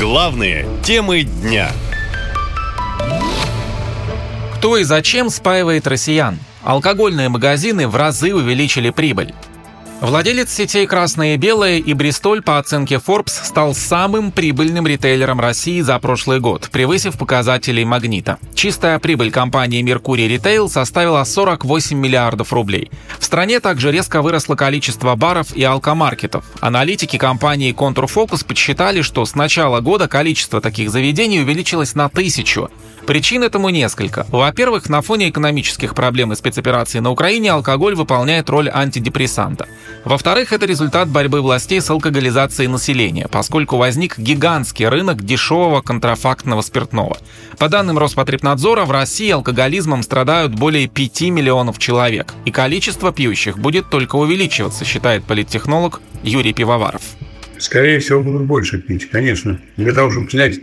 Главные темы дня. Кто и зачем спаивает россиян? Алкогольные магазины в разы увеличили прибыль. Владелец сетей «Красное и белое» и «Бристоль» по оценке Forbes стал самым прибыльным ритейлером России за прошлый год, превысив показатели «Магнита». Чистая прибыль компании «Меркурий Ритейл» составила 48 миллиардов рублей. В стране также резко выросло количество баров и алкомаркетов. Аналитики компании «Контурфокус» подсчитали, что с начала года количество таких заведений увеличилось на тысячу. Причин этому несколько. Во-первых, на фоне экономических проблем и спецоперации на Украине алкоголь выполняет роль антидепрессанта. Во-вторых, это результат борьбы властей с алкоголизацией населения, поскольку возник гигантский рынок дешевого контрафактного спиртного. По данным Роспотребнадзора, в России алкоголизмом страдают более 5 миллионов человек, и количество пьющих будет только увеличиваться, считает политтехнолог Юрий Пивоваров. Скорее всего, будут больше пить, конечно, для того, чтобы снять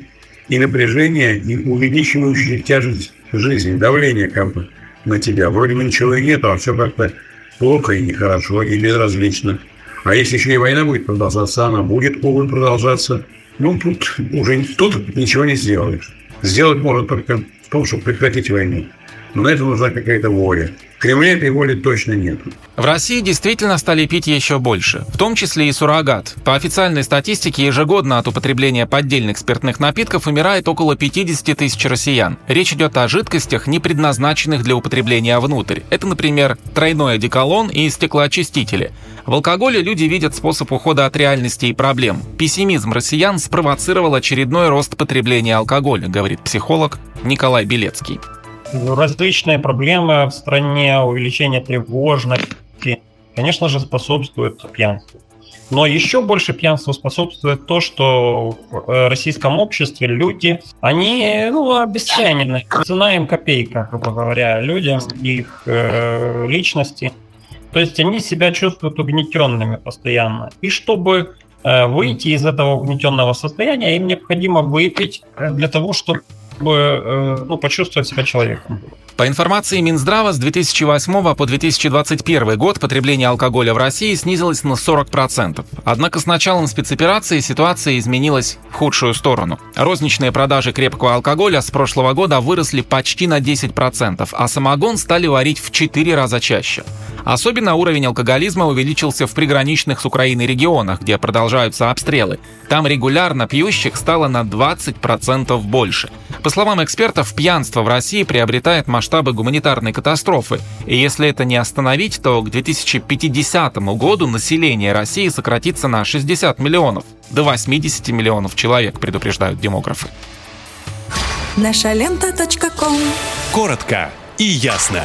и напряжение, и увеличивающее тяжесть жизни, давление как бы на тебя. Вроде бы ничего и нету, а все как-то плохо и нехорошо, и безразлично. А если еще и война будет продолжаться, она будет, будет продолжаться. Ну, тут уже тут ничего не сделаешь. Сделать можно только в том, чтобы прекратить войну. Но на это нужна какая-то воля. В Кремле этой воли точно нет. В России действительно стали пить еще больше, в том числе и суррогат. По официальной статистике, ежегодно от употребления поддельных спиртных напитков умирает около 50 тысяч россиян. Речь идет о жидкостях, не предназначенных для употребления внутрь. Это, например, тройной одеколон и стеклоочистители. В алкоголе люди видят способ ухода от реальности и проблем. Пессимизм россиян спровоцировал очередной рост потребления алкоголя, говорит психолог Николай Белецкий различные проблемы в стране, увеличение тревожности, конечно же, способствует пьянству. Но еще больше пьянству способствует то, что в э, российском обществе люди, они ну, обесценены. Цена им копейка, грубо говоря, людям, их э, личности. То есть они себя чувствуют угнетенными постоянно. И чтобы э, выйти из этого угнетенного состояния, им необходимо выпить для того, чтобы Э, ну, почувствовать себя человеком. По информации Минздрава, с 2008 по 2021 год потребление алкоголя в России снизилось на 40%. Однако с началом спецоперации ситуация изменилась в худшую сторону. Розничные продажи крепкого алкоголя с прошлого года выросли почти на 10%, а самогон стали варить в 4 раза чаще. Особенно уровень алкоголизма увеличился в приграничных с Украиной регионах, где продолжаются обстрелы. Там регулярно пьющих стало на 20% больше. По словам экспертов, пьянство в России приобретает масштабы гуманитарной катастрофы. И если это не остановить, то к 2050 году население России сократится на 60 миллионов. До 80 миллионов человек, предупреждают демографы. Наша лента. Коротко и ясно.